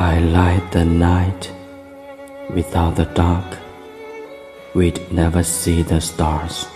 I light the night. Without the dark, we'd never see the stars.